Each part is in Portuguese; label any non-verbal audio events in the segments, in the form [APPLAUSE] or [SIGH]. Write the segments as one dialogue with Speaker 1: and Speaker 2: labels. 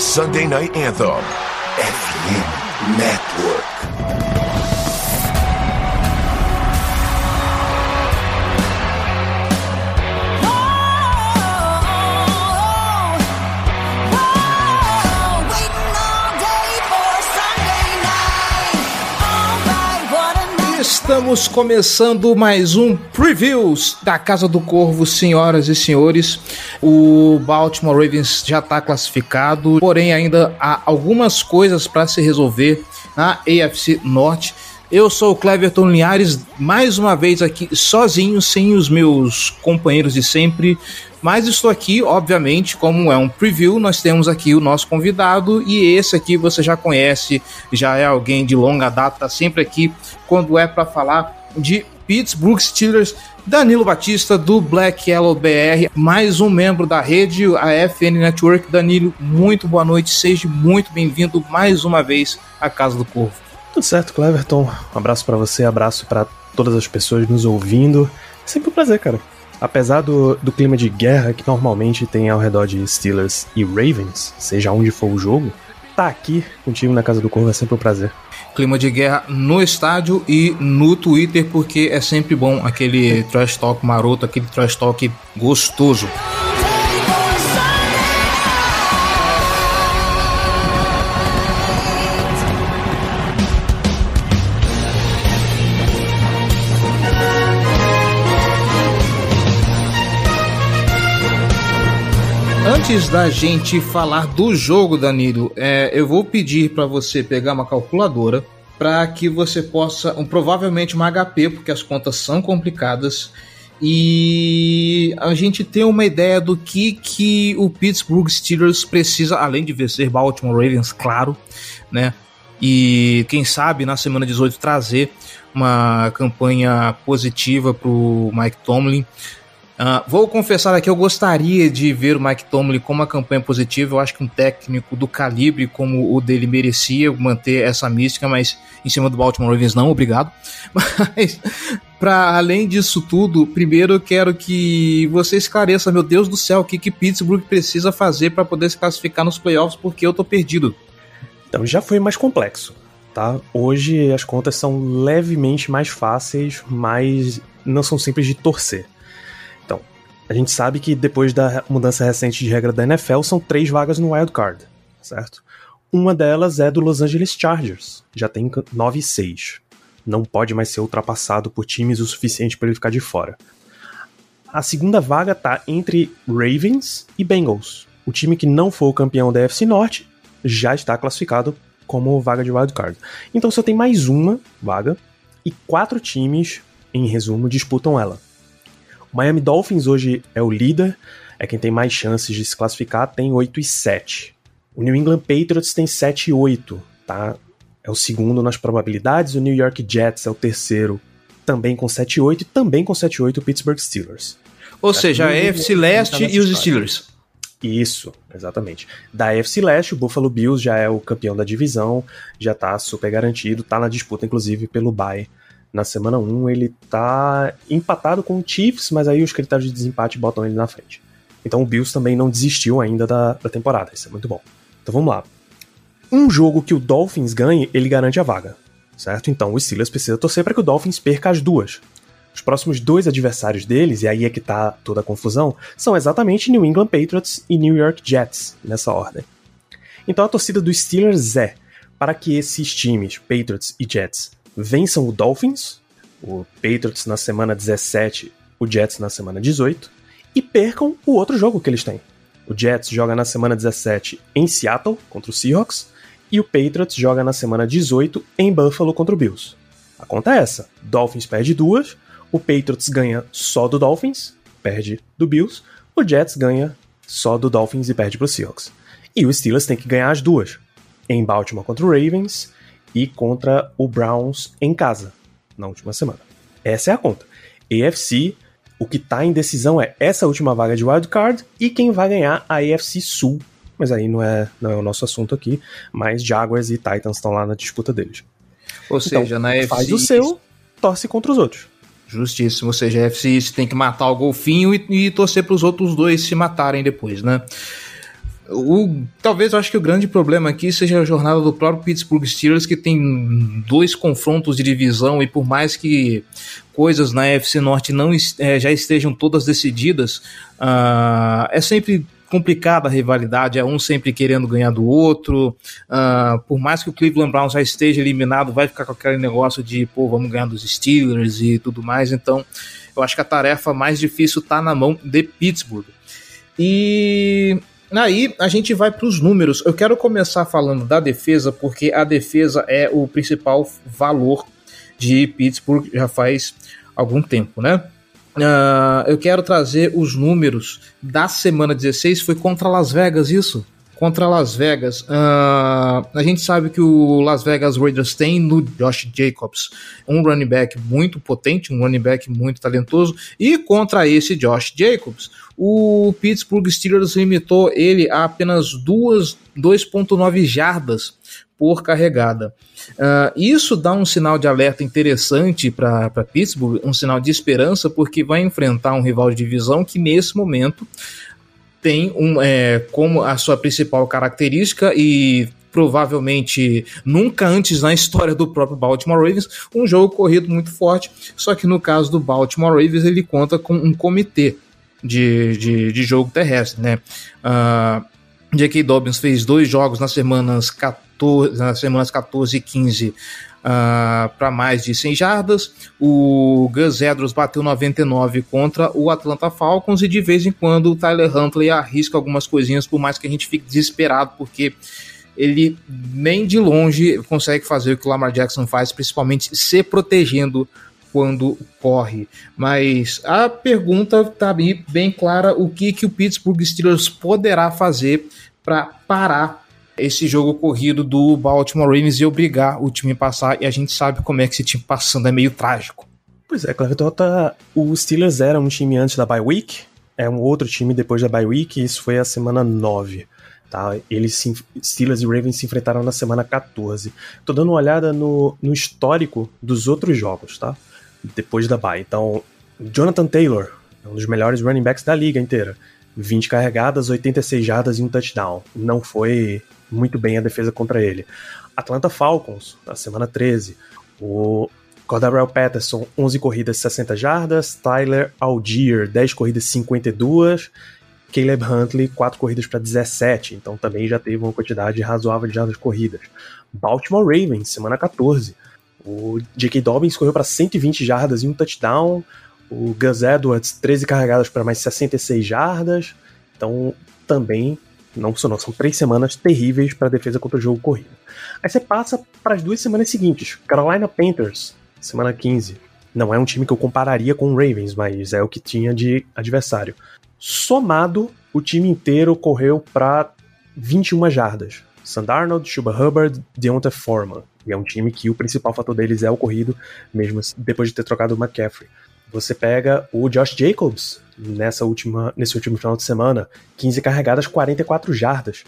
Speaker 1: Sunday Night Anthem. FM Network.
Speaker 2: Estamos começando mais um Previews da Casa do Corvo, senhoras e senhores. O Baltimore Ravens já está classificado, porém ainda há algumas coisas para se resolver na AFC Norte. Eu sou o Cleverton Linhares, mais uma vez aqui sozinho, sem os meus companheiros de sempre. Mas estou aqui, obviamente, como é um preview, nós temos aqui o nosso convidado e esse aqui você já conhece, já é alguém de longa data, sempre aqui quando é para falar de Pittsburgh Steelers. Danilo Batista do Black Yellow BR, mais um membro da rede, a FN Network. Danilo, muito boa noite, seja muito bem-vindo mais uma vez à Casa do Corvo.
Speaker 3: Tudo certo, Cleverton. Um abraço para você, abraço para todas as pessoas nos ouvindo. É sempre um prazer, cara. Apesar do, do clima de guerra que normalmente tem ao redor de Steelers e Ravens, seja onde for o jogo, tá aqui contigo na Casa do Corvo é sempre um prazer.
Speaker 2: Clima de guerra no estádio e no Twitter, porque é sempre bom aquele trash talk maroto, aquele trash talk gostoso. Antes da gente falar do jogo, Danilo, é, eu vou pedir para você pegar uma calculadora para que você possa, um, provavelmente uma HP, porque as contas são complicadas, e a gente ter uma ideia do que, que o Pittsburgh Steelers precisa, além de vencer Baltimore Ravens, claro, né? E quem sabe na semana 18 trazer uma campanha positiva para o Mike Tomlin. Uh, vou confessar aqui, eu gostaria de ver o Mike Tomlin com uma campanha positiva. Eu acho que um técnico do calibre como o dele merecia manter essa mística, mas em cima do Baltimore Ravens não, obrigado. [LAUGHS] Mas, para além disso tudo, primeiro eu quero que você esclareça, meu Deus do céu, o que, que Pittsburgh precisa fazer para poder se classificar nos playoffs, porque eu tô perdido.
Speaker 3: Então já foi mais complexo, tá? Hoje as contas são levemente mais fáceis, mas não são simples de torcer. A gente sabe que depois da mudança recente de regra da NFL, são três vagas no wild card, certo? Uma delas é do Los Angeles Chargers, já tem 9 e 6. Não pode mais ser ultrapassado por times o suficiente para ele ficar de fora. A segunda vaga tá entre Ravens e Bengals. O time que não for o campeão da FC Norte já está classificado como vaga de wild card. Então só tem mais uma vaga e quatro times, em resumo, disputam ela. O Miami Dolphins hoje é o líder, é quem tem mais chances de se classificar, tem 8 e 7. O New England Patriots tem 7 e 8, tá? É o segundo nas probabilidades, o New York Jets é o terceiro, também com 7 e 8, e também com 7 e 8 o Pittsburgh Steelers.
Speaker 2: Ou tá seja, a AFC Leste e os Steelers.
Speaker 3: Isso, exatamente. Da AFC Leste, o Buffalo Bills já é o campeão da divisão, já tá super garantido, tá na disputa, inclusive, pelo bye na semana 1 ele tá empatado com o Chiefs, mas aí os critérios de desempate botam ele na frente. Então o Bills também não desistiu ainda da, da temporada, isso é muito bom. Então vamos lá. Um jogo que o Dolphins ganhe, ele garante a vaga, certo? Então o Steelers precisa torcer para que o Dolphins perca as duas. Os próximos dois adversários deles, e aí é que tá toda a confusão, são exatamente New England Patriots e New York Jets, nessa ordem. Então a torcida do Steelers é para que esses times, Patriots e Jets, vençam o Dolphins, o Patriots na semana 17, o Jets na semana 18, e percam o outro jogo que eles têm. O Jets joga na semana 17 em Seattle contra o Seahawks e o Patriots joga na semana 18 em Buffalo contra o Bills. A conta é essa: Dolphins perde duas, o Patriots ganha só do Dolphins, perde do Bills, o Jets ganha só do Dolphins e perde para o Seahawks. E o Steelers tem que ganhar as duas. Em Baltimore contra o Ravens e contra o Browns em casa na última semana. Essa é a conta. AFC, o que está em decisão é essa última vaga de wildcard e quem vai ganhar a AFC Sul. Mas aí não é, não é o nosso assunto aqui, mas Jaguars e Titans estão lá na disputa deles.
Speaker 2: Ou então, seja, na AFC...
Speaker 3: Faz o seu, torce contra os outros.
Speaker 2: Justíssimo, ou seja, a AFC tem que matar o golfinho e, e torcer para os outros dois se matarem depois, né? O, talvez eu acho que o grande problema aqui seja a jornada do próprio Pittsburgh Steelers, que tem dois confrontos de divisão e por mais que coisas na FC Norte não é, já estejam todas decididas, uh, é sempre complicada a rivalidade, é um sempre querendo ganhar do outro. Uh, por mais que o Cleveland Browns já esteja eliminado, vai ficar com aquele negócio de, pô, vamos ganhar dos Steelers e tudo mais. Então, eu acho que a tarefa mais difícil está na mão de Pittsburgh. E Aí a gente vai para os números. Eu quero começar falando da defesa, porque a defesa é o principal valor de Pittsburgh já faz algum tempo, né? Uh, eu quero trazer os números da semana 16. Foi contra Las Vegas isso? Contra Las Vegas. Uh, a gente sabe que o Las Vegas Raiders tem no Josh Jacobs um running back muito potente, um running back muito talentoso. E contra esse Josh Jacobs, o Pittsburgh Steelers limitou ele a apenas 2,9 jardas por carregada. Uh, isso dá um sinal de alerta interessante para Pittsburgh, um sinal de esperança, porque vai enfrentar um rival de divisão que nesse momento tem um, é, como a sua principal característica e provavelmente nunca antes na história do próprio Baltimore Ravens, um jogo corrido muito forte. Só que no caso do Baltimore Ravens, ele conta com um comitê de, de, de jogo terrestre, né? Uh, J.K. Dobbins fez dois jogos nas semanas 14, nas semanas 14 e 15 uh, para mais de 100 jardas. O Gus Edwards bateu 99 contra o Atlanta Falcons e de vez em quando o Tyler Huntley arrisca algumas coisinhas, por mais que a gente fique desesperado, porque ele nem de longe consegue fazer o que o Lamar Jackson faz, principalmente se protegendo quando corre. Mas a pergunta está bem clara: o que, que o Pittsburgh Steelers poderá fazer para parar esse jogo corrido do Baltimore Ravens e obrigar o time a passar? E a gente sabe como é que esse time passando é meio trágico.
Speaker 3: Pois é, Cleveton, tota, o Steelers era um time antes da bye week, é um outro time depois da bye week, e isso foi a semana 9. Tá? Eles se, Steelers e Ravens se enfrentaram na semana 14. Tô dando uma olhada no, no histórico dos outros jogos, tá? Depois da bye. Então, Jonathan Taylor, é um dos melhores running backs da liga inteira. 20 carregadas, 86 jardas e um touchdown. Não foi muito bem a defesa contra ele. Atlanta Falcons, na semana 13. O Cordarrelle Patterson, 11 corridas, 60 jardas. Tyler Algier, 10 corridas, 52. Caleb Huntley, 4 corridas para 17. Então também já teve uma quantidade razoável de jardas corridas. Baltimore Ravens, semana 14. O J.K. Dobbins correu para 120 jardas e um touchdown. O Gus Edwards, 13 carregadas para mais 66 jardas. Então, também não funcionou. São três semanas terríveis para a defesa contra o jogo corrido. Aí você passa para as duas semanas seguintes. Carolina Panthers, semana 15. Não é um time que eu compararia com o Ravens, mas é o que tinha de adversário. Somado, o time inteiro correu para 21 jardas. Sandarnold, Chuba Hubbard, Deontay Foreman. E é um time que o principal fator deles é o corrido, mesmo depois de ter trocado o McCaffrey. Você pega o Josh Jacobs nessa última, nesse último final de semana, 15 carregadas, 44 jardas.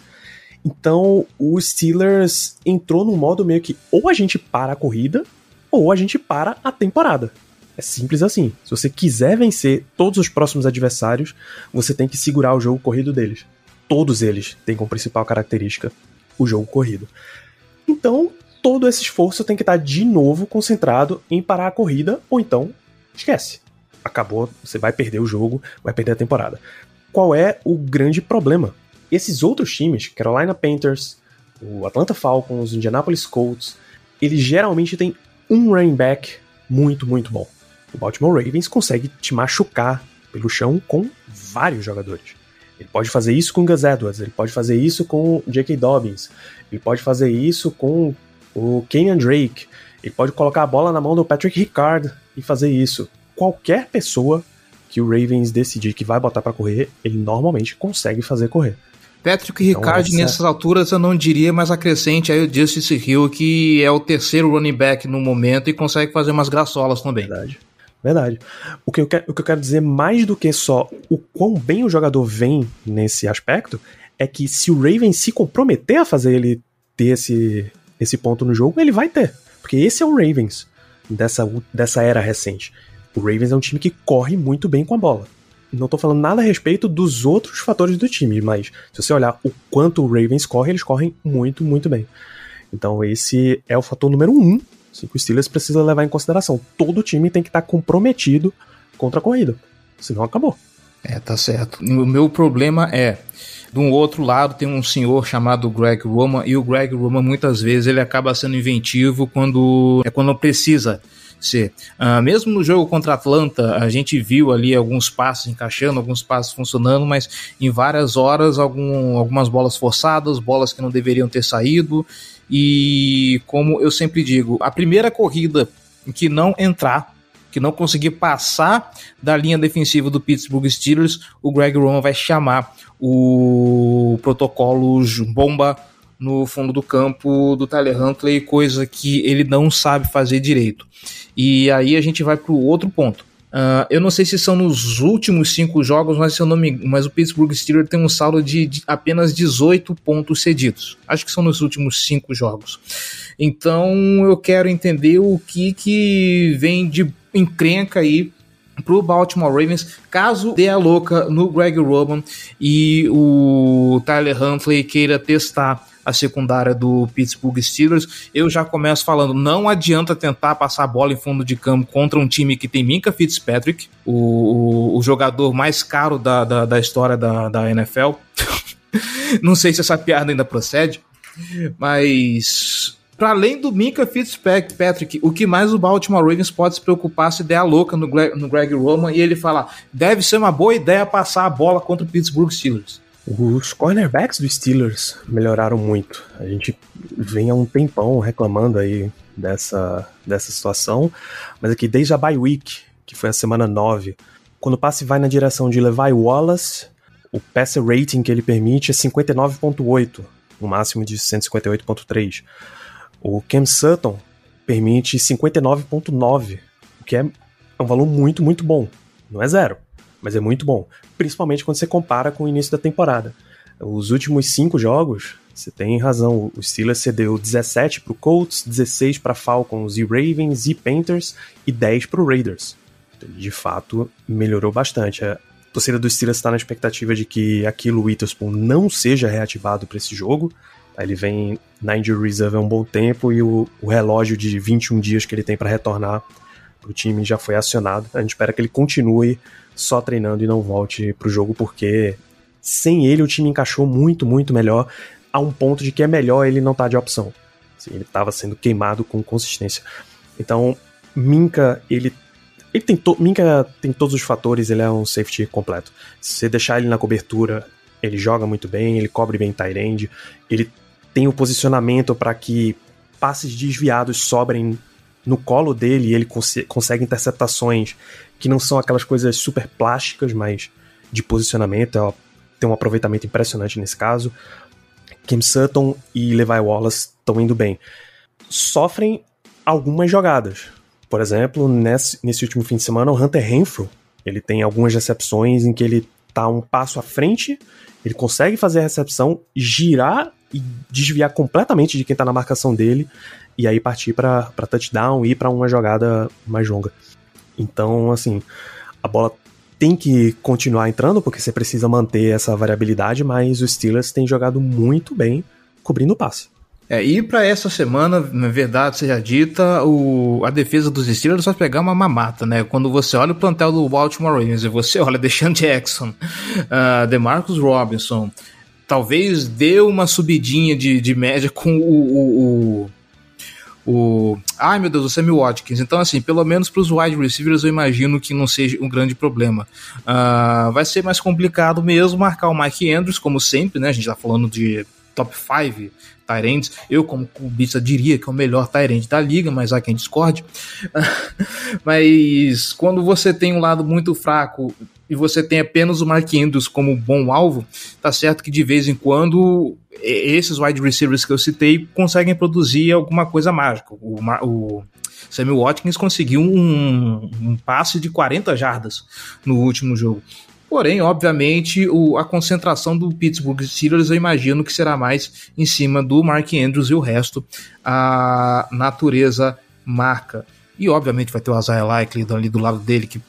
Speaker 3: Então o Steelers entrou no modo meio que ou a gente para a corrida ou a gente para a temporada. É simples assim. Se você quiser vencer todos os próximos adversários, você tem que segurar o jogo corrido deles. Todos eles têm como principal característica o jogo corrido. Então, todo esse esforço tem que estar de novo concentrado em parar a corrida, ou então esquece. Acabou, você vai perder o jogo, vai perder a temporada. Qual é o grande problema? Esses outros times, Carolina Panthers, o Atlanta Falcons, o Indianapolis Colts, eles geralmente têm um running back muito, muito bom. O Baltimore Ravens consegue te machucar pelo chão com vários jogadores. Ele pode fazer isso com Gus Edwards, ele pode fazer isso com o J.K. Dobbins, ele pode fazer isso com o Kenyan Drake, ele pode colocar a bola na mão do Patrick Ricard e fazer isso. Qualquer pessoa que o Ravens decidir que vai botar para correr, ele normalmente consegue fazer correr.
Speaker 2: Patrick então, Ricard, essa... nessas alturas, eu não diria, mas acrescente aí o Justice Hill, que é o terceiro running back no momento e consegue fazer umas graçolas também.
Speaker 3: Verdade. Verdade. O que, eu quero, o que eu quero dizer mais do que só o quão bem o jogador vem nesse aspecto é que se o Ravens se comprometer a fazer ele ter esse, esse ponto no jogo, ele vai ter. Porque esse é o Ravens dessa, dessa era recente. O Ravens é um time que corre muito bem com a bola. não tô falando nada a respeito dos outros fatores do time, mas se você olhar o quanto o Ravens corre, eles correm muito, muito bem. Então esse é o fator número um assim, que o Steelers precisa levar em consideração. Todo time tem que estar comprometido contra a corrida, senão acabou.
Speaker 2: É, tá certo. O meu problema é, de um outro lado tem um senhor chamado Greg Roman e o Greg Roman muitas vezes ele acaba sendo inventivo quando é quando precisa ser. Uh, mesmo no jogo contra Atlanta, a gente viu ali alguns passos encaixando, alguns passos funcionando, mas em várias horas algum, algumas bolas forçadas, bolas que não deveriam ter saído. E como eu sempre digo, a primeira corrida que não entrar, que não conseguir passar da linha defensiva do Pittsburgh Steelers, o Greg Roman vai chamar o protocolo bomba no fundo do campo do Tyler Huntley, coisa que ele não sabe fazer direito. E aí a gente vai para o outro ponto. Uh, eu não sei se são nos últimos cinco jogos, mas, mas o Pittsburgh Steelers tem um saldo de, de, apenas 18 pontos cedidos. Acho que são nos últimos cinco jogos. Então eu quero entender o que, que vem de encrenca aí pro Baltimore Ravens, caso dê a louca no Greg Roman e o Tyler Huntley queira testar a secundária do Pittsburgh Steelers, eu já começo falando, não adianta tentar passar a bola em fundo de campo contra um time que tem Minka Fitzpatrick, o, o, o jogador mais caro da, da, da história da, da NFL. [LAUGHS] não sei se essa piada ainda procede, mas para além do Minka Fitzpatrick, o que mais o Baltimore Ravens pode se preocupar se der a louca no Greg, no Greg Roman e ele falar, deve ser uma boa ideia passar a bola contra o Pittsburgh Steelers.
Speaker 3: Os cornerbacks dos Steelers melhoraram muito. A gente vem há um tempão reclamando aí dessa, dessa situação, mas aqui desde a bye week, que foi a semana 9, quando o passe vai na direção de Levi Wallace, o passer rating que ele permite é 59.8, no máximo de 158.3. O Cam Sutton permite 59.9, o que é um valor muito, muito bom. Não é zero, mas é muito bom. Principalmente quando você compara com o início da temporada. Os últimos cinco jogos, você tem razão, o Steelers cedeu 17 para o Colts, 16 para Falcons e Ravens e Panthers e 10 para o Raiders. Então, de fato, melhorou bastante. A torcida do Steelers está na expectativa de que aquilo Witherspoon não seja reativado para esse jogo. Ele vem na injury reserve há um bom tempo e o, o relógio de 21 dias que ele tem para retornar para o time já foi acionado. A gente espera que ele continue só treinando e não volte para o jogo, porque sem ele o time encaixou muito, muito melhor, a um ponto de que é melhor ele não estar tá de opção. Assim, ele estava sendo queimado com consistência. Então, Minka, ele ele tem, to, Minka tem todos os fatores, ele é um safety completo. Se você deixar ele na cobertura, ele joga muito bem, ele cobre bem end, ele tem o posicionamento para que passes desviados sobrem no colo dele e ele cons consegue interceptações que não são aquelas coisas super plásticas, mas de posicionamento. É, tem um aproveitamento impressionante nesse caso. Kim Sutton e Levi Wallace estão indo bem. Sofrem algumas jogadas. Por exemplo, nesse, nesse último fim de semana, o Hunter Renfrew ele tem algumas recepções em que ele tá um passo à frente, ele consegue fazer a recepção, girar e desviar completamente de quem tá na marcação dele e aí partir para touchdown e para uma jogada mais longa. Então, assim, a bola tem que continuar entrando porque você precisa manter essa variabilidade, mas os Steelers têm jogado muito bem cobrindo o passe.
Speaker 2: É, e para essa semana, na verdade seja dita, o, a defesa dos Steelers vai pegar uma mamata, né? Quando você olha o plantel do Baltimore Ravens e você [LAUGHS] olha Deshaun Jackson, uh, DeMarcus Robinson, talvez dê uma subidinha de, de média com o, o, o o. Ai meu Deus, o Sammy Watkins. Então, assim, pelo menos para os wide receivers eu imagino que não seja um grande problema. Uh, vai ser mais complicado mesmo marcar o Mike Andrews, como sempre, né? A gente tá falando de top 5 Tyrants. Eu, como cubista, diria que é o melhor Tyrant da liga, mas há quem discorde. [LAUGHS] mas quando você tem um lado muito fraco e você tem apenas o Mark Andrews como bom alvo, tá certo que de vez em quando esses wide receivers que eu citei conseguem produzir alguma coisa mágica. O, o Sammy Watkins conseguiu um, um passe de 40 jardas no último jogo. Porém, obviamente, o, a concentração do Pittsburgh Steelers eu imagino que será mais em cima do Mark Andrews e o resto a natureza marca. E obviamente vai ter o Isaiah Likely ali do lado dele que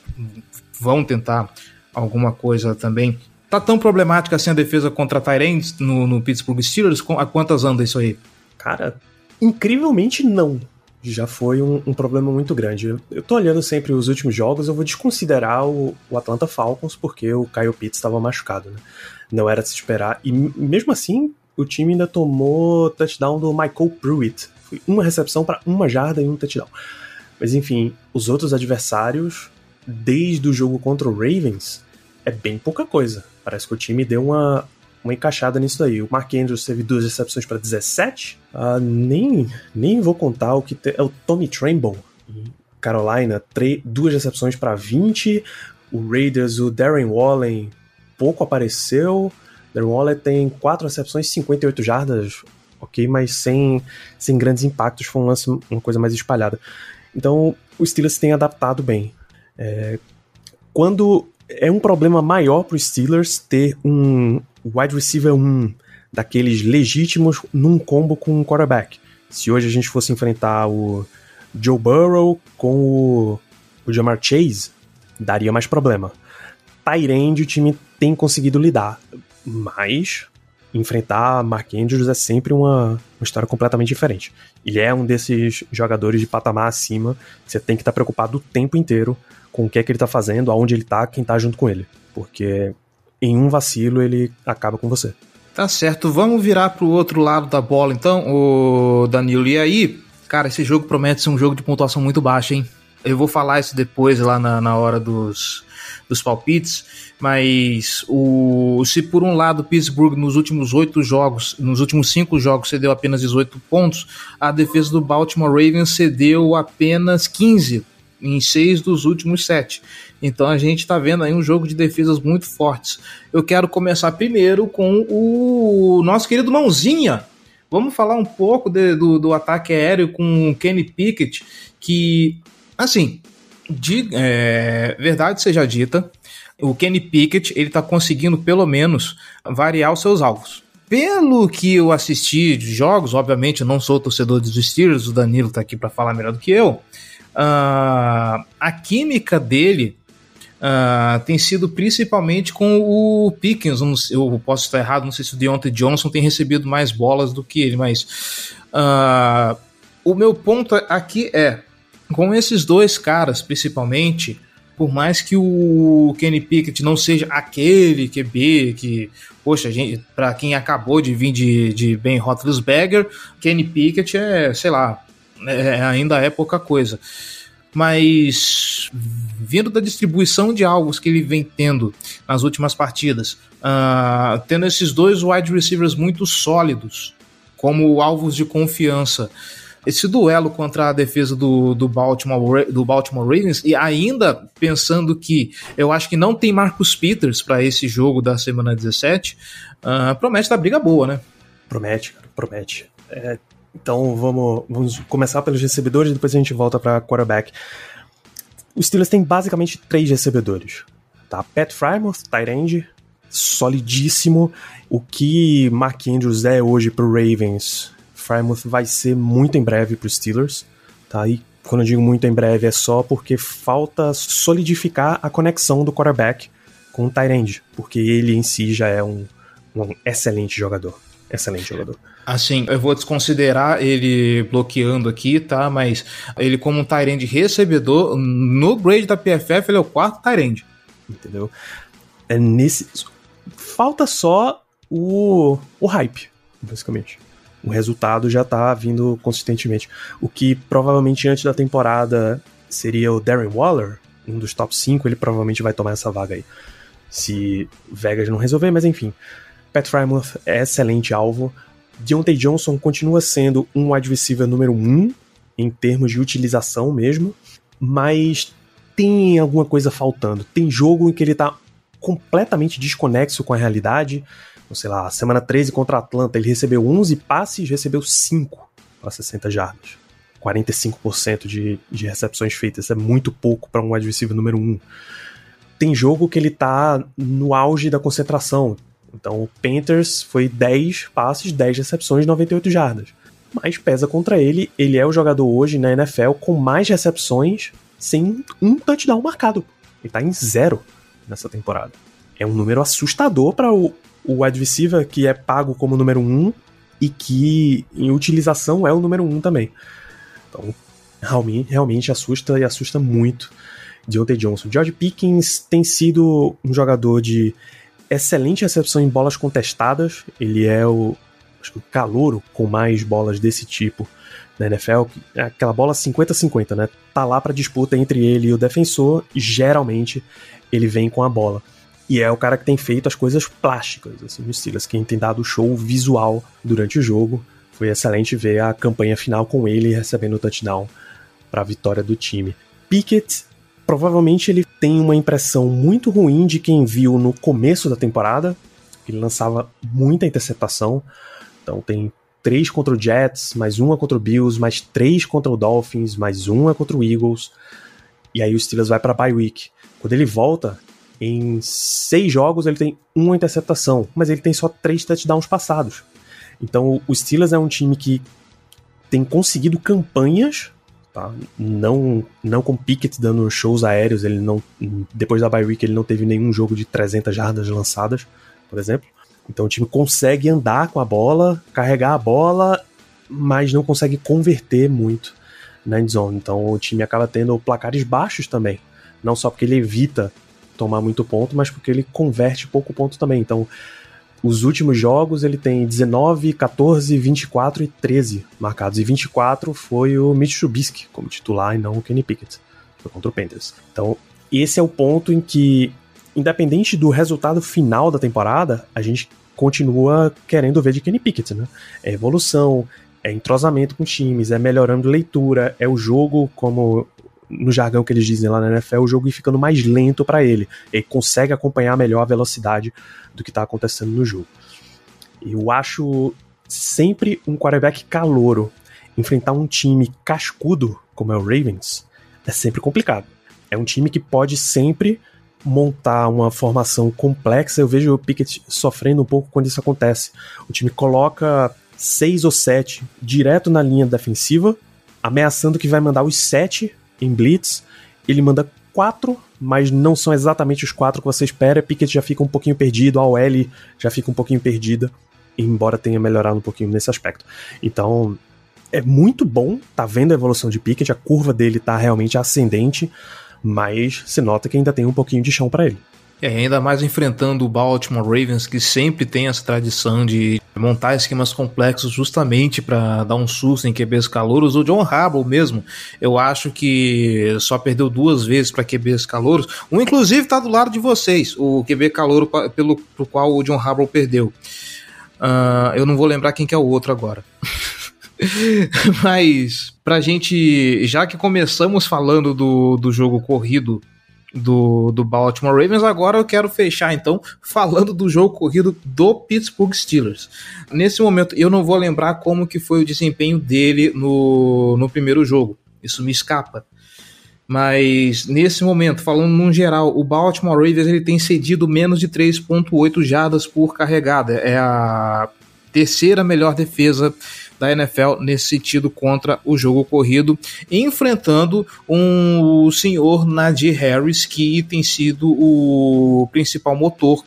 Speaker 2: vão tentar alguma coisa também. Tá tão problemática assim a defesa contra Tyrants no, no Pittsburgh Steelers? A quantas anda isso aí?
Speaker 3: Cara, incrivelmente não. Já foi um, um problema muito grande. Eu, eu tô olhando sempre os últimos jogos, eu vou desconsiderar o, o Atlanta Falcons, porque o Kyle Pitts estava machucado, né? Não era de se esperar. E mesmo assim, o time ainda tomou touchdown do Michael Pruitt. Foi uma recepção para uma jarda e um touchdown. Mas enfim, os outros adversários, desde o jogo contra o Ravens, é bem pouca coisa. Parece que o time deu uma, uma encaixada nisso daí. O Mark Andrews teve duas recepções para 17. Uh, nem, nem vou contar o que te, é o Tommy Tremble em Carolina, duas recepções para 20. O Raiders, o Darren Wallen pouco apareceu. Darren Waller tem quatro recepções, 58 jardas, ok, mas sem, sem grandes impactos, foi um lance, uma coisa mais espalhada. Então, o Steelers tem adaptado bem. É, quando é um problema maior para os Steelers ter um wide receiver 1 daqueles legítimos num combo com um quarterback. Se hoje a gente fosse enfrentar o Joe Burrow com o, o Jamar Chase, daria mais problema. Tyrande o time tem conseguido lidar, mas enfrentar Mark Andrews é sempre uma, uma história completamente diferente. Ele é um desses jogadores de patamar acima você tem que estar tá preocupado o tempo inteiro com o que é que ele está fazendo, aonde ele está, quem está junto com ele. Porque em um vacilo ele acaba com você.
Speaker 2: Tá certo, vamos virar pro outro lado da bola então, o Danilo. E aí, cara, esse jogo promete ser um jogo de pontuação muito baixa, hein? Eu vou falar isso depois lá na, na hora dos, dos palpites, mas o, se por um lado Pittsburgh nos últimos oito jogos, nos últimos cinco jogos cedeu apenas 18 pontos, a defesa do Baltimore Ravens cedeu apenas 15 em seis dos últimos sete. Então a gente está vendo aí um jogo de defesas muito fortes. Eu quero começar primeiro com o nosso querido Mãozinha. Vamos falar um pouco de, do, do ataque aéreo com o Kenny Pickett, que, assim, de é, verdade seja dita, o Kenny Pickett ele está conseguindo pelo menos variar os seus alvos. Pelo que eu assisti de jogos, obviamente eu não sou torcedor dos Steelers, o Danilo está aqui para falar melhor do que eu. Uh, a química dele uh, tem sido principalmente com o Pickens. Eu posso estar errado, não sei se o Deontay Johnson tem recebido mais bolas do que ele, mas uh, o meu ponto aqui é com esses dois caras, principalmente, por mais que o Kenny Pickett não seja aquele QB que, poxa, gente, para quem acabou de vir de, de Ben Roethlisberger, Kenny Pickett é, sei lá, é, ainda é pouca coisa. Mas vindo da distribuição de alvos que ele vem tendo nas últimas partidas, uh, tendo esses dois wide receivers muito sólidos como alvos de confiança, esse duelo contra a defesa do, do, Baltimore, do Baltimore Ravens, e ainda pensando que eu acho que não tem Marcus Peters para esse jogo da semana 17, uh, ah, promete dar briga boa, né?
Speaker 3: Promete, promete. É, então vamos, vamos começar pelos recebedores e depois a gente volta para quarterback. Os Steelers têm basicamente três recebedores. Tá? Pat Frymouth, end, solidíssimo. O que Mark Andrews é hoje pro Ravens Frymouth vai ser muito em breve para os Steelers, tá? E quando eu digo muito em breve é só porque falta solidificar a conexão do quarterback com o Tyrande, porque ele em si já é um, um excelente jogador. Excelente jogador.
Speaker 2: Assim, eu vou desconsiderar ele bloqueando aqui, tá? Mas ele como um Tyrande recebedor, no grade da PFF ele é o quarto Tyrande.
Speaker 3: Entendeu? É nesse... Falta só o, o hype, basicamente o resultado já tá vindo consistentemente. O que provavelmente antes da temporada seria o Darren Waller, um dos top 5, ele provavelmente vai tomar essa vaga aí. Se Vegas não resolver, mas enfim. Pat Frymouth é excelente alvo. Deontay Johnson continua sendo um wide número 1 um, em termos de utilização mesmo, mas tem alguma coisa faltando. Tem jogo em que ele tá completamente desconexo com a realidade sei lá, semana 13 contra a Atlanta, ele recebeu 11 passes, recebeu 5 para 60 jardas. 45% de, de recepções feitas, é muito pouco para um receiver número 1. Tem jogo que ele tá no auge da concentração. Então o Panthers foi 10 passes, 10 recepções, 98 jardas. Mas pesa contra ele, ele é o jogador hoje na NFL com mais recepções sem um touchdown marcado. Ele tá em zero nessa temporada. É um número assustador para o, o receiver que é pago como número 1 um, e que em utilização é o número 1 um também. Então, realmente, realmente assusta e assusta muito Deontay Johnson. George Pickens tem sido um jogador de excelente recepção em bolas contestadas. Ele é o, acho que o calouro com mais bolas desse tipo na NFL. É aquela bola 50-50, né? Tá lá para disputa entre ele e o defensor e geralmente ele vem com a bola. E é o cara que tem feito as coisas plásticas, assim, no Steelers, quem tem dado show visual durante o jogo. Foi excelente ver a campanha final com ele recebendo o touchdown para a vitória do time. Pickett, provavelmente ele tem uma impressão muito ruim de quem viu no começo da temporada. Ele lançava muita interceptação. Então tem três contra o Jets, mais uma contra o Bills, mais três contra o Dolphins, mais uma contra o Eagles. E aí o Steelers vai para bye week. Quando ele volta, em seis jogos ele tem uma interceptação, mas ele tem só três touchdowns passados. Então o Steelers é um time que tem conseguido campanhas, tá? Não não com Pickett dando shows aéreos, ele não depois da bye week ele não teve nenhum jogo de 300 jardas lançadas, por exemplo. Então o time consegue andar com a bola, carregar a bola, mas não consegue converter muito na endzone. Então o time acaba tendo placares baixos também. Não só porque ele evita tomar muito ponto, mas porque ele converte pouco ponto também. Então, os últimos jogos ele tem 19, 14, 24 e 13 marcados. E 24 foi o Mitch Trubisky como titular e não o Kenny Pickett. Foi contra o Panthers. Então, esse é o ponto em que, independente do resultado final da temporada, a gente continua querendo ver de Kenny Pickett, né? É evolução, é entrosamento com times, é melhorando leitura, é o jogo como no jargão que eles dizem lá na NFL, o jogo ir ficando mais lento para ele. Ele consegue acompanhar melhor a velocidade do que está acontecendo no jogo. Eu acho sempre um quarterback calouro enfrentar um time cascudo como é o Ravens é sempre complicado. É um time que pode sempre montar uma formação complexa. Eu vejo o Pickett sofrendo um pouco quando isso acontece. O time coloca seis ou sete direto na linha defensiva, ameaçando que vai mandar os sete em blitz, ele manda quatro, mas não são exatamente os quatro que você espera. Pickett já fica um pouquinho perdido, a OL já fica um pouquinho perdida, embora tenha melhorado um pouquinho nesse aspecto. Então, é muito bom tá vendo a evolução de Pickett, a curva dele tá realmente ascendente, mas se nota que ainda tem um pouquinho de chão para ele.
Speaker 2: É, ainda mais enfrentando o Baltimore Ravens, que sempre tem essa tradição de montar esquemas complexos justamente para dar um susto em QBs calouros. O John Harbaugh mesmo, eu acho que só perdeu duas vezes para QBs calouros. Um, inclusive, está do lado de vocês, o QB calouro pelo pro qual o John Harbaugh perdeu. Uh, eu não vou lembrar quem que é o outro agora. [LAUGHS] Mas, pra gente, já que começamos falando do, do jogo corrido do, do Baltimore Ravens. Agora eu quero fechar então falando do jogo corrido do Pittsburgh Steelers. Nesse momento eu não vou lembrar como que foi o desempenho dele no, no primeiro jogo. Isso me escapa. Mas nesse momento, falando no geral, o Baltimore Ravens ele tem cedido menos de 3.8 jadas por carregada. É a terceira melhor defesa da NFL nesse sentido contra o jogo corrido, enfrentando um senhor Nadir Harris, que tem sido o principal motor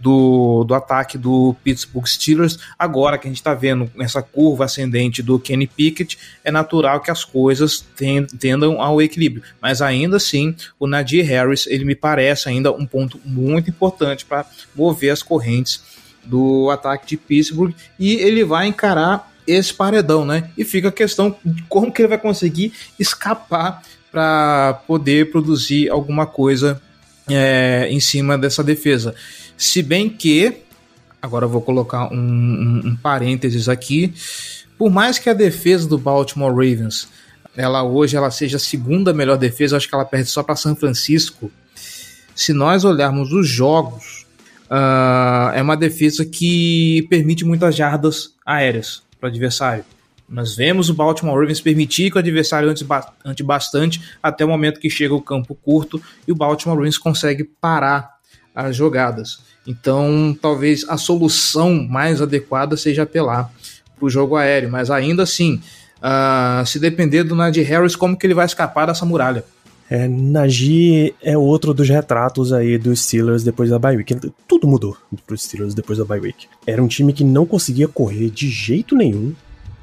Speaker 2: do, do ataque do Pittsburgh Steelers. Agora que a gente está vendo essa curva ascendente do Kenny Pickett, é natural que as coisas tendam ao equilíbrio. Mas ainda assim, o Nadir Harris, ele me parece ainda um ponto muito importante para mover as correntes do ataque de Pittsburgh e ele vai encarar esse paredão, né? E fica a questão de como que ele vai conseguir escapar para poder produzir alguma coisa é, em cima dessa defesa. Se bem que, agora eu vou colocar um, um, um parênteses aqui, por mais que a defesa do Baltimore Ravens ela hoje ela seja a segunda melhor defesa, acho que ela perde só para São Francisco. Se nós olharmos os jogos, uh, é uma defesa que permite muitas jardas aéreas para o adversário. Nós vemos o Baltimore Ravens permitir que o adversário ante bastante até o momento que chega o campo curto e o Baltimore Ravens consegue parar as jogadas. Então, talvez a solução mais adequada seja apelar para o jogo aéreo, mas ainda assim, uh, se depender do Nadir Harris, como que ele vai escapar dessa muralha?
Speaker 3: É, é outro dos retratos aí dos Steelers depois da bye week. Tudo mudou pros Steelers depois da bye week. Era um time que não conseguia correr de jeito nenhum,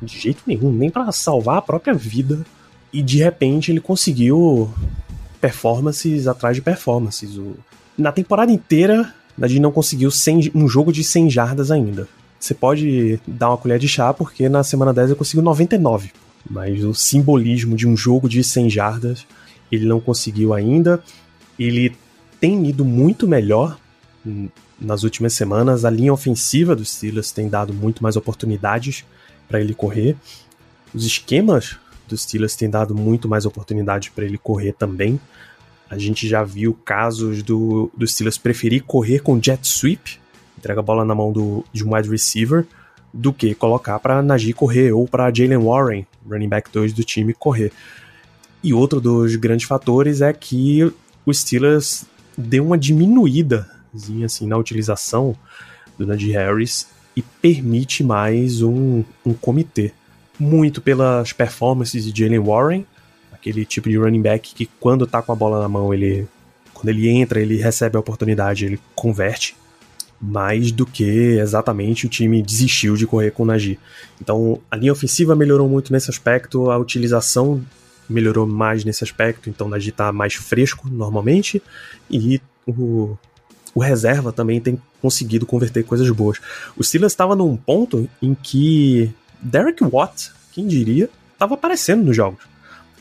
Speaker 3: de jeito nenhum, nem para salvar a própria vida. E de repente ele conseguiu performances atrás de performances. Na temporada inteira, Najee não conseguiu 100, um jogo de 100 jardas ainda. Você pode dar uma colher de chá porque na semana 10 ele conseguiu 99. Mas o simbolismo de um jogo de 100 jardas ele não conseguiu ainda. Ele tem ido muito melhor nas últimas semanas. A linha ofensiva dos Steelers tem dado muito mais oportunidades para ele correr. Os esquemas dos Steelers têm dado muito mais oportunidades para ele correr também. A gente já viu casos do, do Steelers preferir correr com jet sweep, entrega a bola na mão do, de um wide receiver, do que colocar para Najee correr ou para Jalen Warren, running back 2 do time, correr. E outro dos grandes fatores é que o Steelers deu uma diminuída assim, na utilização do Najee Harris e permite mais um, um comitê. Muito pelas performances de Jalen Warren, aquele tipo de running back que quando tá com a bola na mão, ele quando ele entra, ele recebe a oportunidade, ele converte mais do que exatamente o time desistiu de correr com o Najee. Então, a linha ofensiva melhorou muito nesse aspecto, a utilização melhorou mais nesse aspecto, então Najee tá mais fresco normalmente, e o, o reserva também tem conseguido converter coisas boas. O Steelers estava num ponto em que Derek Watt, quem diria, estava aparecendo nos jogos.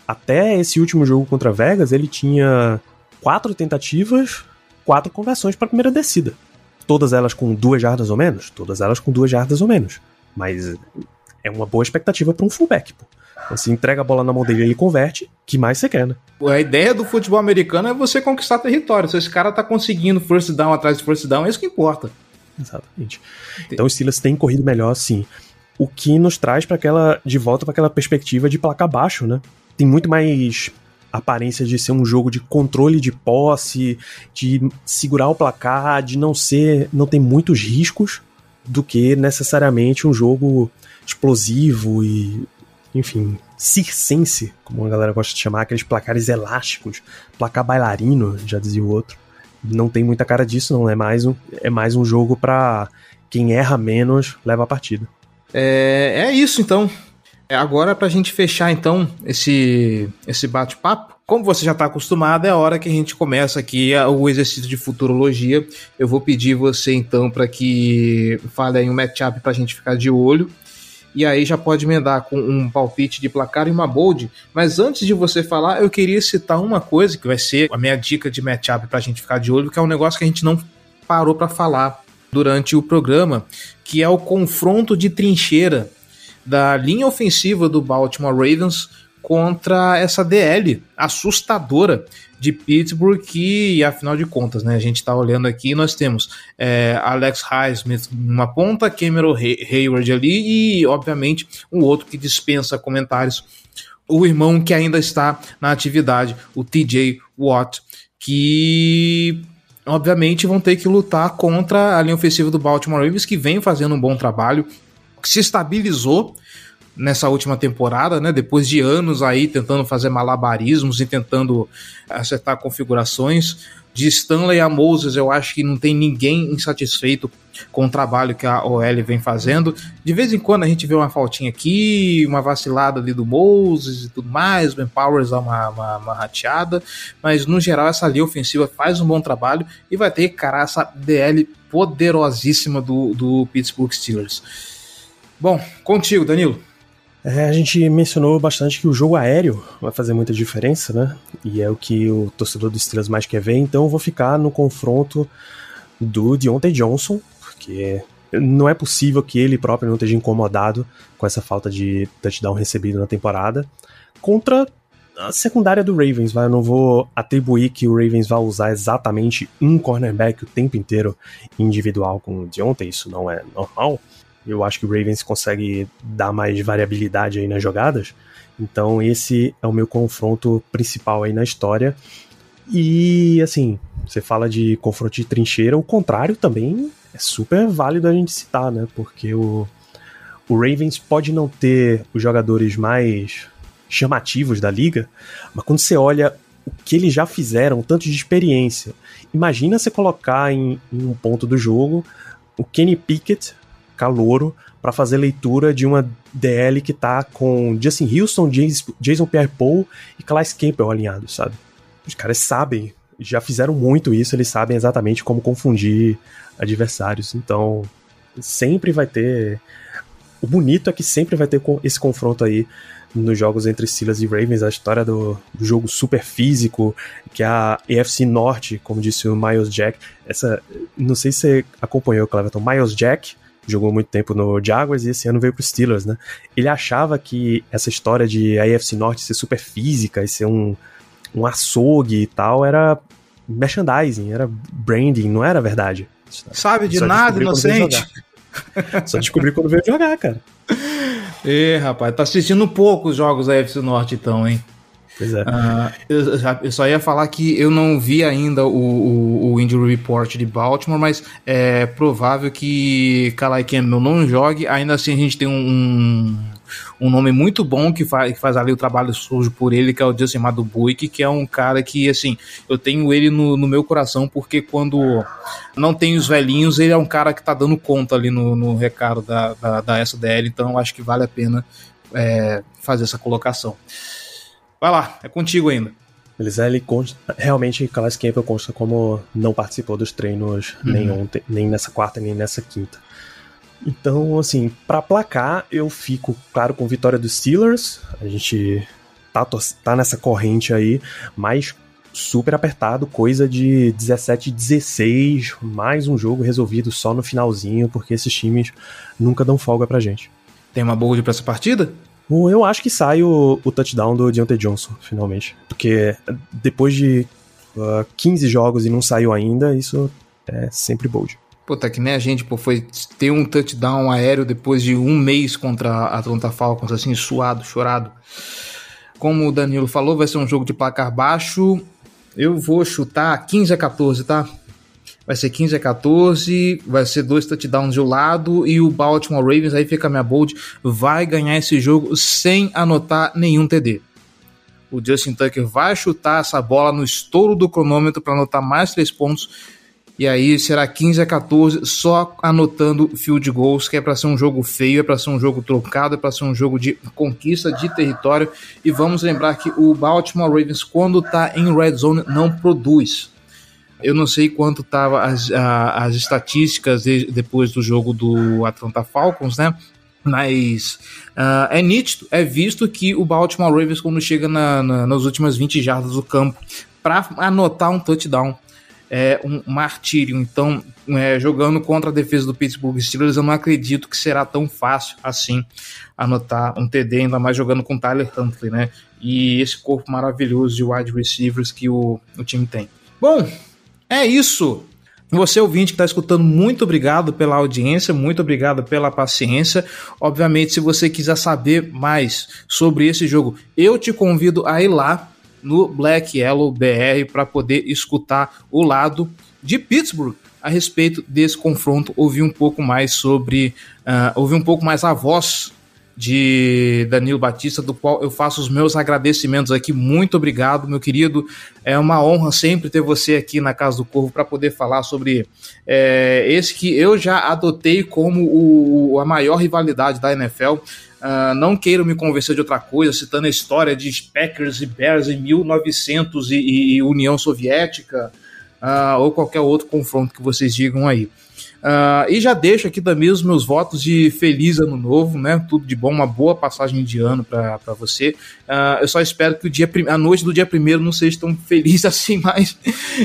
Speaker 3: Até esse último jogo contra Vegas, ele tinha quatro tentativas, quatro conversões para a primeira descida. Todas elas com duas jardas ou menos? Todas elas com duas jardas ou menos. Mas é uma boa expectativa para um fullback. Pô. Você entrega a bola na mão dele e ele converte, que mais você quer, né?
Speaker 2: A ideia do futebol americano é você conquistar território. Se esse cara tá conseguindo first down atrás de first down, é isso que importa.
Speaker 3: Exatamente. Então o Steelers tem corrido melhor, sim. O que nos traz para aquela de volta para aquela perspectiva de placar baixo, né? Tem muito mais aparência de ser um jogo de controle de posse, de segurar o placar, de não ser, não ter muitos riscos do que necessariamente um jogo explosivo e enfim, circense, como a galera gosta de chamar, aqueles placares elásticos, placar bailarino, já dizia o outro. Não tem muita cara disso, não é mais um, é mais um jogo para quem erra menos leva a partida.
Speaker 2: É, é isso então. É agora para a gente fechar então esse esse bate-papo. Como você já está acostumado, é a hora que a gente começa aqui o exercício de futurologia. Eu vou pedir você então para que fale aí um matchup para a gente ficar de olho e aí já pode emendar com um palpite de placar e uma bold. Mas antes de você falar, eu queria citar uma coisa que vai ser a minha dica de matchup para a gente ficar de olho, que é um negócio que a gente não parou para falar durante o programa, que é o confronto de trincheira da linha ofensiva do Baltimore Ravens contra essa DL assustadora de Pittsburgh, que afinal de contas, né, a gente está olhando aqui, nós temos é, Alex Highsmith numa ponta, Cameron Hayward ali e, obviamente, um outro que dispensa comentários, o irmão que ainda está na atividade, o TJ Watt, que obviamente vão ter que lutar contra a linha ofensiva do Baltimore Ravens, que vem fazendo um bom trabalho, que se estabilizou nessa última temporada, né? Depois de anos aí tentando fazer malabarismos e tentando acertar configurações. De Stanley a Moses, eu acho que não tem ninguém insatisfeito com o trabalho que a OL vem fazendo. De vez em quando a gente vê uma faltinha aqui, uma vacilada ali do Moses e tudo mais, o Ben Powers dá uma, uma, uma rateada, mas no geral essa linha ofensiva faz um bom trabalho e vai ter encarar essa DL poderosíssima do, do Pittsburgh Steelers. Bom, contigo, Danilo.
Speaker 3: É, a gente mencionou bastante que o jogo aéreo vai fazer muita diferença, né? E é o que o torcedor do Steelers mais quer ver, então eu vou ficar no confronto do Deontay Johnson, porque não é possível que ele próprio não esteja incomodado com essa falta de touchdown recebido na temporada, contra a secundária do Ravens, vai? Eu não vou atribuir que o Ravens vai usar exatamente um cornerback o tempo inteiro individual com o Deontay, isso não é normal, eu acho que o Ravens consegue dar mais variabilidade aí nas jogadas. Então esse é o meu confronto principal aí na história. E assim, você fala de confronto de trincheira, o contrário também é super válido a gente citar, né? Porque o, o Ravens pode não ter os jogadores mais chamativos da liga, mas quando você olha o que eles já fizeram, tanto de experiência. Imagina você colocar em, em um ponto do jogo o Kenny Pickett, calouro, para fazer leitura de uma DL que tá com Justin Houston, Jason Pierre-Paul e Calais Campbell alinhados, sabe? Os caras sabem, já fizeram muito isso, eles sabem exatamente como confundir adversários. Então, sempre vai ter. O bonito é que sempre vai ter esse confronto aí nos jogos entre Steelers e Ravens, a história do, do, jogo super físico, que é a EFC Norte, como disse o Miles Jack, essa, não sei se você acompanhou, Cleverton, Miles Jack jogou muito tempo no Jaguars e esse ano veio pro Steelers, né? Ele achava que essa história de AFC Norte ser super física e ser um, um açougue e tal era merchandising, era branding, não era verdade.
Speaker 2: Sabe de Só nada, inocente.
Speaker 3: Só descobri quando veio jogar, cara. [LAUGHS]
Speaker 2: Ê, rapaz, tá assistindo poucos jogos da AFC Norte então, hein?
Speaker 3: Pois é.
Speaker 2: Uh, eu, eu, só ia falar que eu não vi ainda o, o, o, Injury Report de Baltimore, mas é provável que Kalai Campbell não jogue. Ainda assim, a gente tem um, um nome muito bom que faz, que faz ali o trabalho sujo por ele, que é o Justin Madubuik, que é um cara que, assim, eu tenho ele no, no meu coração, porque quando não tem os velhinhos, ele é um cara que tá dando conta ali no, no recado da, da, da SDL, então acho que vale a pena é, fazer essa colocação. Vai lá, é contigo ainda.
Speaker 3: Beleza, ele consta, realmente Calais Campbell consta como não participou dos treinos uhum. nem ontem, nem nessa quarta, nem nessa quinta. Então, assim, para placar, eu fico, claro, com vitória dos Steelers. A gente tá, tá nessa corrente aí, mas super apertado, coisa de 17 16, mais um jogo resolvido só no finalzinho, porque esses times nunca dão folga pra gente.
Speaker 2: Tem uma bold pra essa partida?
Speaker 3: Eu acho que sai o, o touchdown do Deontay Johnson, finalmente. Porque depois de uh, ah, 15 jogos e não saiu ainda, isso é sempre bold.
Speaker 2: Pô, tá que nem a gente, pô, foi ter um touchdown aéreo depois de um mês contra a Atlanta Falcons, assim, suado, chorado. Como o Danilo falou, vai ser um jogo de placar baixo. Eu vou chutar 15 a 14, tá? Vai ser 15 a 14, vai ser dois touchdowns de um lado e o Baltimore Ravens, aí fica a minha bold, vai ganhar esse jogo sem anotar nenhum TD. O Justin Tucker vai chutar essa bola no estouro do cronômetro para anotar mais três pontos. E aí será 15 a 14, só anotando field goals, que é para ser um jogo feio, é para ser um jogo trocado, é para ser um jogo de conquista de território. E vamos lembrar que o Baltimore Ravens, quando está em red zone, não produz. Eu não sei quanto tava as, as estatísticas de, depois do jogo do Atlanta Falcons, né? Mas uh, é nítido, é visto que o Baltimore Ravens, quando chega na, na, nas últimas 20 jardas do campo, para anotar um touchdown, é um martírio. Então, é, jogando contra a defesa do Pittsburgh Steelers, eu não acredito que será tão fácil assim anotar um TD, ainda mais jogando com Tyler Huntley, né? E esse corpo maravilhoso de wide receivers que o, o time tem. Bom, é isso. Você ouvinte que está escutando, muito obrigado pela audiência, muito obrigado pela paciência. Obviamente, se você quiser saber mais sobre esse jogo, eu te convido a ir lá no Black Yellow BR para poder escutar o lado de Pittsburgh a respeito desse confronto, ouvir um pouco mais sobre, uh, ouvir um pouco mais a voz de Danilo Batista, do qual eu faço os meus agradecimentos aqui. Muito obrigado, meu querido. É uma honra sempre ter você aqui na Casa do Corvo para poder falar sobre é, esse que eu já adotei como o, a maior rivalidade da NFL. Uh, ah, não queiro me convencer de outra coisa, citando a história de Packers e Bears em 1900 e, e União Soviética, uh, ou qualquer outro confronto que vocês digam aí. Uh, e já deixo aqui também os meus votos de feliz ano novo, né? Tudo de bom, uma boa passagem de ano para você. Uh, eu só espero que o dia, a noite do dia primeiro não seja tão feliz [LAUGHS] assim, mas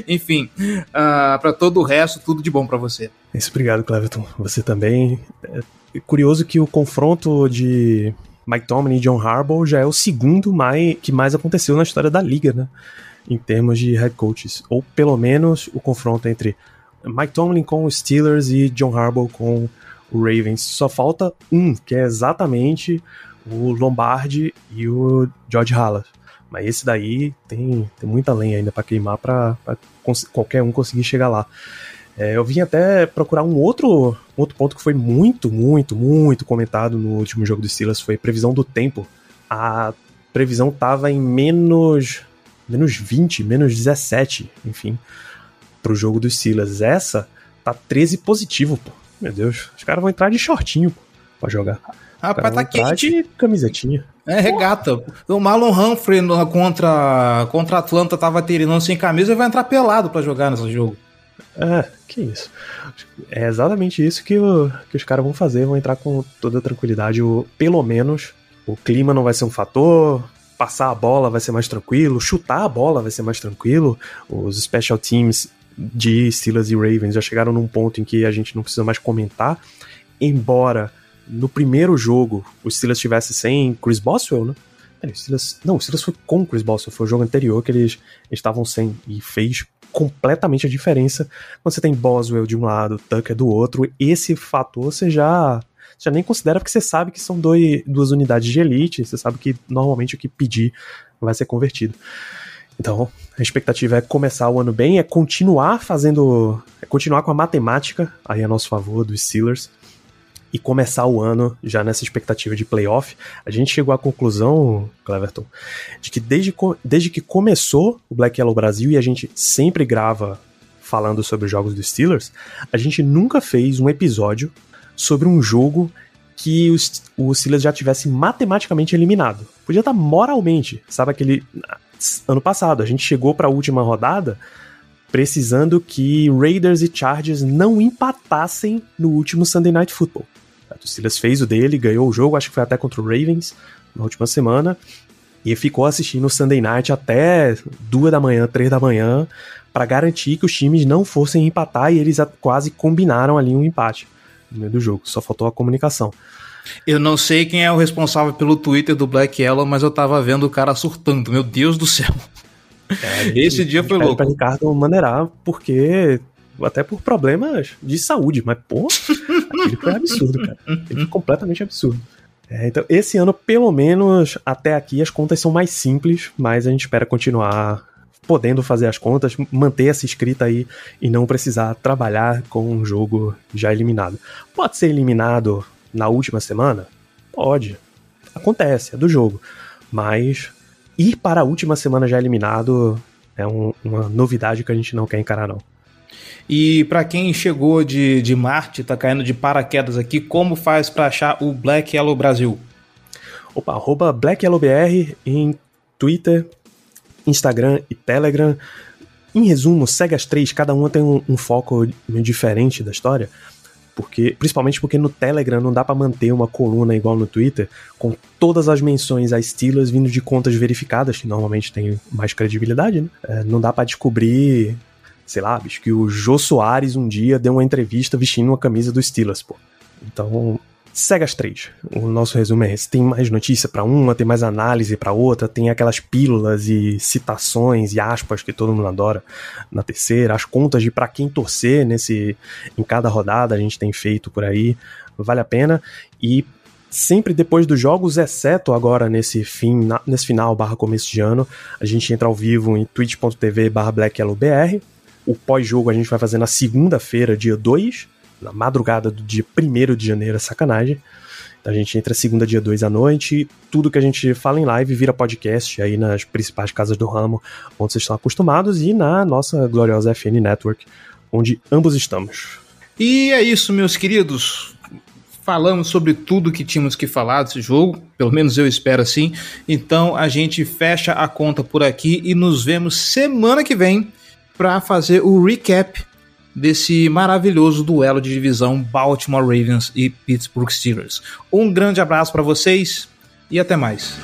Speaker 2: enfim, uh, ah, para todo o resto, tudo de bom para você.
Speaker 3: Isso, obrigado, Cleverton. Você também. É curioso que o confronto de Mike Tomlin e John Harbaugh já é o segundo mais, que mais aconteceu na história da liga, né? Em termos de head coaches. Ou pelo menos o confronto entre Mike Tomlin com os Steelers e John Harbaugh com o Ravens. Só falta um, que é exatamente o Lombardi e o George Halas. Mas esse daí tem, tem muita lenha ainda para queimar para qualquer um conseguir chegar lá. É, eu vim até procurar um outro, outro ponto que foi muito, muito, muito comentado no último jogo dos Steelers, foi previsão do tempo. A previsão tava em menos menos 20, menos 17, enfim, pro jogo dos Steelers. Essa tá 13 positivo, pô. Meu Deus, os caras vão entrar de shortinho, pô, pra jogar.
Speaker 2: Rapaz, tá quente.
Speaker 3: De camisetinha.
Speaker 2: É, regata. O Marlon Humphrey contra, contra Atlanta tava treinando sem camisa e vai entrar pelado para jogar nesse jogo.
Speaker 3: É, que isso. É exatamente isso que, o, que os caras vão fazer, vão entrar com toda tranquilidade. O, pelo menos o clima não vai ser um fator, passar a bola vai ser mais tranquilo, chutar a bola vai ser mais tranquilo. Os special teams de Steelers e Ravens já chegaram num ponto em que a gente não precisa mais comentar, embora no primeiro jogo o Steelers estivesse sem Chris Boswell, né? o Steelers, não, o Steelers foi com Chris Boswell, foi o jogo anterior que eles estavam sem e fez completamente a diferença quando você tem Boswell de um lado, Tucker do outro. Esse fator você já, já nem considera porque você sabe que são dois, duas unidades de elite, você sabe que normalmente o que pedir vai ser convertido. Então, a expectativa é começar o ano bem, é continuar fazendo. é continuar com a matemática aí a nosso favor dos Steelers e começar o ano já nessa expectativa de playoff. A gente chegou à conclusão, Cleverton, de que desde, desde que começou o Black Yellow Brasil e a gente sempre grava falando sobre os jogos dos Steelers, a gente nunca fez um episódio sobre um jogo que os, o Steelers já tivesse matematicamente eliminado. Podia estar moralmente, sabe aquele ano passado, a gente chegou para a última rodada precisando que Raiders e Chargers não empatassem no último Sunday Night Football. O Steelers fez o dele, ganhou o jogo, acho que foi até contra o Ravens na última semana, e ficou assistindo o Sunday Night até duas da manhã, três da manhã, para garantir que os times não fossem empatar e eles quase combinaram ali um empate no meio do jogo. Só faltou a comunicação.
Speaker 2: Eu não sei quem é o responsável pelo Twitter do Black Yellow, mas eu tava vendo o cara surtando. Meu Deus do céu.
Speaker 3: É, [LAUGHS] Esse dia foi louco. Pra Ricardo maneirar, porque até por problemas de saúde, mas pô, [LAUGHS] aquele foi absurdo, cara. Ele foi completamente absurdo. É, então, esse ano, pelo menos até aqui, as contas são mais simples, mas a gente espera continuar podendo fazer as contas, manter essa escrita aí e não precisar trabalhar com um jogo já eliminado. Pode ser eliminado na última semana? Pode. Acontece, é do jogo. Mas ir para a última semana já eliminado é um, uma novidade que a gente não quer encarar, não.
Speaker 2: E para quem chegou de, de Marte, tá caindo de paraquedas aqui, como faz para achar o Black Yellow Brasil?
Speaker 3: Opa, arroba Black Yellow BR em Twitter, Instagram e Telegram. Em resumo, segue as três, cada uma tem um, um foco diferente da história. Porque, principalmente porque no Telegram não dá para manter uma coluna igual no Twitter, com todas as menções a Steelers vindo de contas verificadas, que normalmente tem mais credibilidade, né? É, não dá para descobrir sei lá, bicho, que o Jô Soares um dia deu uma entrevista vestindo uma camisa do Steelers, pô. Então, segue as três. O nosso resumo é esse. Tem mais notícia para uma, tem mais análise para outra, tem aquelas pílulas e citações e aspas que todo mundo adora na terceira, as contas de para quem torcer nesse em cada rodada a gente tem feito por aí. Vale a pena e sempre depois dos jogos, exceto agora nesse fim, nesse final barra começo de ano, a gente entra ao vivo em twitch.tv barra blackyellowbr o pós-jogo a gente vai fazer na segunda-feira, dia 2, na madrugada do dia 1 de janeiro, é sacanagem. Então a gente entra segunda, dia 2 à noite. Tudo que a gente fala em live vira podcast aí nas principais casas do ramo, onde vocês estão acostumados, e na nossa gloriosa FN Network, onde ambos estamos.
Speaker 2: E é isso, meus queridos. Falamos sobre tudo que tínhamos que falar desse jogo, pelo menos eu espero assim. Então a gente fecha a conta por aqui e nos vemos semana que vem para fazer o recap desse maravilhoso duelo de divisão Baltimore Ravens e Pittsburgh Steelers. Um grande abraço para vocês e até mais.